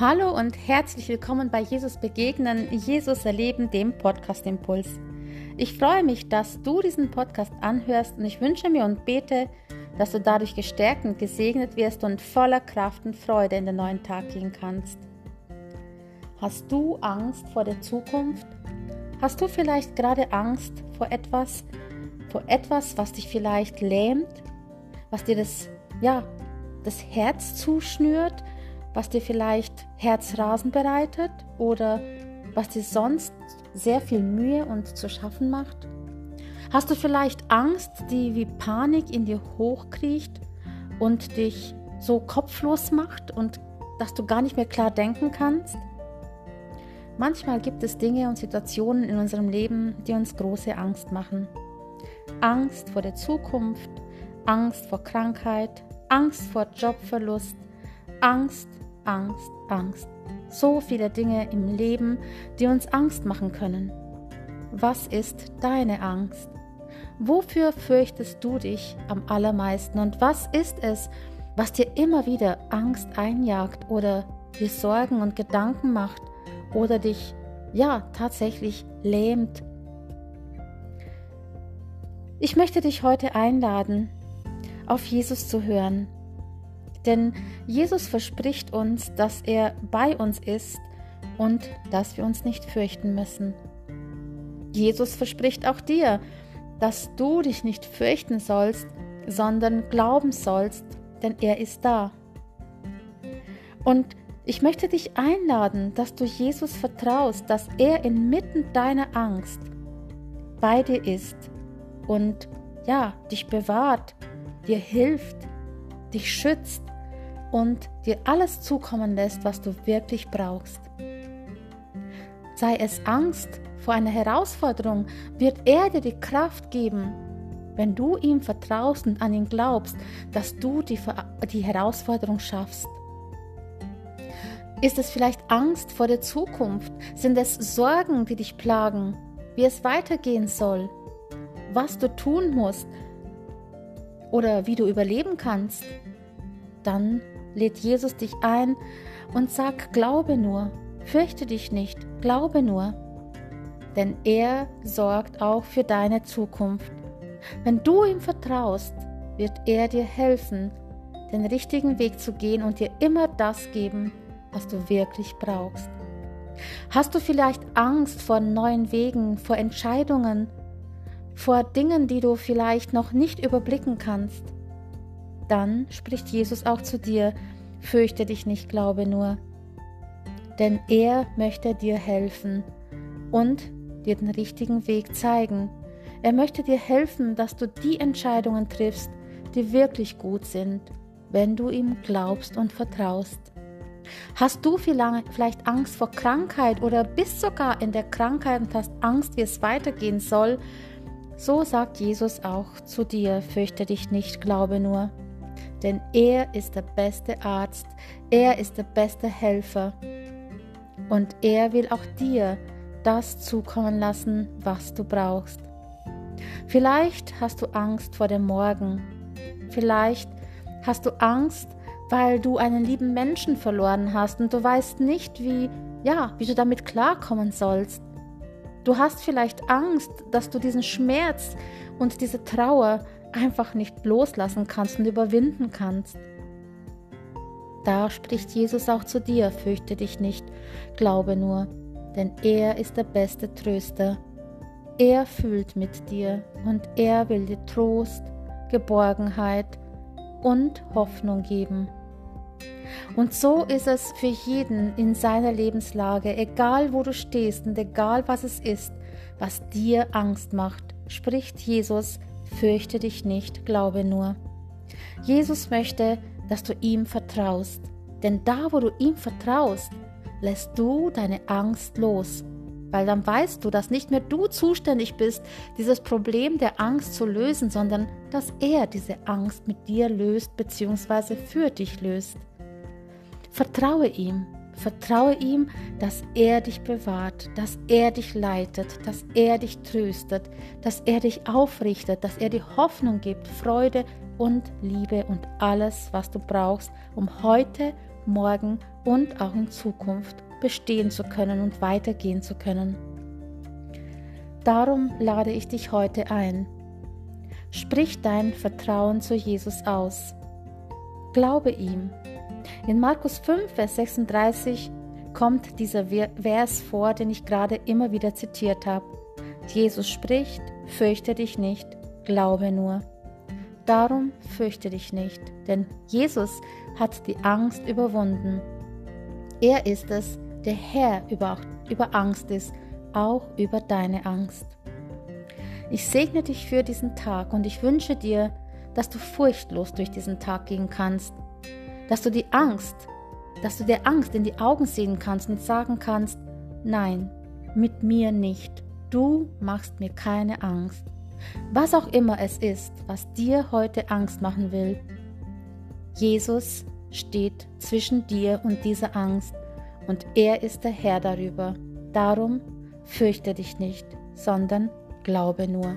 Hallo und herzlich willkommen bei Jesus Begegnen, Jesus Erleben, dem Podcast Impuls. Ich freue mich, dass du diesen Podcast anhörst und ich wünsche mir und bete, dass du dadurch gestärkt und gesegnet wirst und voller Kraft und Freude in den neuen Tag gehen kannst. Hast du Angst vor der Zukunft? Hast du vielleicht gerade Angst vor etwas, vor etwas, was dich vielleicht lähmt, was dir das, ja, das Herz zuschnürt, was dir vielleicht Herzrasen bereitet oder was dir sonst sehr viel Mühe und zu schaffen macht? Hast du vielleicht Angst, die wie Panik in dir hochkriecht und dich so kopflos macht und dass du gar nicht mehr klar denken kannst? Manchmal gibt es Dinge und Situationen in unserem Leben, die uns große Angst machen. Angst vor der Zukunft, Angst vor Krankheit, Angst vor Jobverlust, Angst Angst, Angst. So viele Dinge im Leben, die uns Angst machen können. Was ist deine Angst? Wofür fürchtest du dich am allermeisten und was ist es, was dir immer wieder Angst einjagt oder dir Sorgen und Gedanken macht oder dich ja tatsächlich lähmt? Ich möchte dich heute einladen, auf Jesus zu hören denn Jesus verspricht uns, dass er bei uns ist und dass wir uns nicht fürchten müssen. Jesus verspricht auch dir, dass du dich nicht fürchten sollst, sondern glauben sollst, denn er ist da. Und ich möchte dich einladen, dass du Jesus vertraust, dass er inmitten deiner Angst bei dir ist und ja, dich bewahrt, dir hilft, dich schützt und dir alles zukommen lässt, was du wirklich brauchst. Sei es Angst vor einer Herausforderung, wird er dir die Kraft geben, wenn du ihm vertraust und an ihn glaubst, dass du die, die Herausforderung schaffst. Ist es vielleicht Angst vor der Zukunft? Sind es Sorgen, die dich plagen? Wie es weitergehen soll? Was du tun musst? Oder wie du überleben kannst? Dann lädt Jesus dich ein und sag, glaube nur, fürchte dich nicht, glaube nur. Denn er sorgt auch für deine Zukunft. Wenn du ihm vertraust, wird er dir helfen, den richtigen Weg zu gehen und dir immer das geben, was du wirklich brauchst. Hast du vielleicht Angst vor neuen Wegen, vor Entscheidungen, vor Dingen, die du vielleicht noch nicht überblicken kannst? Dann spricht Jesus auch zu dir, fürchte dich nicht, glaube nur. Denn er möchte dir helfen und dir den richtigen Weg zeigen. Er möchte dir helfen, dass du die Entscheidungen triffst, die wirklich gut sind, wenn du ihm glaubst und vertraust. Hast du vielleicht Angst vor Krankheit oder bist sogar in der Krankheit und hast Angst, wie es weitergehen soll? So sagt Jesus auch zu dir, fürchte dich nicht, glaube nur denn er ist der beste Arzt, er ist der beste Helfer und er will auch dir das zukommen lassen, was du brauchst. Vielleicht hast du Angst vor dem Morgen, vielleicht hast du Angst, weil du einen lieben Menschen verloren hast und du weißt nicht, wie, ja, wie du damit klarkommen sollst. Du hast vielleicht Angst, dass du diesen Schmerz und diese Trauer einfach nicht loslassen kannst und überwinden kannst. Da spricht Jesus auch zu dir, fürchte dich nicht, glaube nur, denn er ist der beste Tröster. Er fühlt mit dir und er will dir Trost, Geborgenheit und Hoffnung geben. Und so ist es für jeden in seiner Lebenslage, egal wo du stehst und egal was es ist, was dir Angst macht, spricht Jesus Fürchte dich nicht, glaube nur. Jesus möchte, dass du ihm vertraust, denn da, wo du ihm vertraust, lässt du deine Angst los, weil dann weißt du, dass nicht mehr du zuständig bist, dieses Problem der Angst zu lösen, sondern dass er diese Angst mit dir löst bzw. für dich löst. Vertraue ihm, Vertraue ihm, dass er dich bewahrt, dass er dich leitet, dass er dich tröstet, dass er dich aufrichtet, dass er dir Hoffnung gibt, Freude und Liebe und alles, was du brauchst, um heute morgen und auch in Zukunft bestehen zu können und weitergehen zu können. Darum lade ich dich heute ein. Sprich dein Vertrauen zu Jesus aus. Glaube ihm. In Markus 5, Vers 36 kommt dieser Vers vor, den ich gerade immer wieder zitiert habe. Jesus spricht, fürchte dich nicht, glaube nur. Darum fürchte dich nicht, denn Jesus hat die Angst überwunden. Er ist es, der Herr über, über Angst ist, auch über deine Angst. Ich segne dich für diesen Tag und ich wünsche dir, dass du furchtlos durch diesen Tag gehen kannst, dass du die Angst, dass du der Angst in die Augen sehen kannst und sagen kannst, nein, mit mir nicht, du machst mir keine Angst. Was auch immer es ist, was dir heute Angst machen will, Jesus steht zwischen dir und dieser Angst und er ist der Herr darüber. Darum fürchte dich nicht, sondern glaube nur.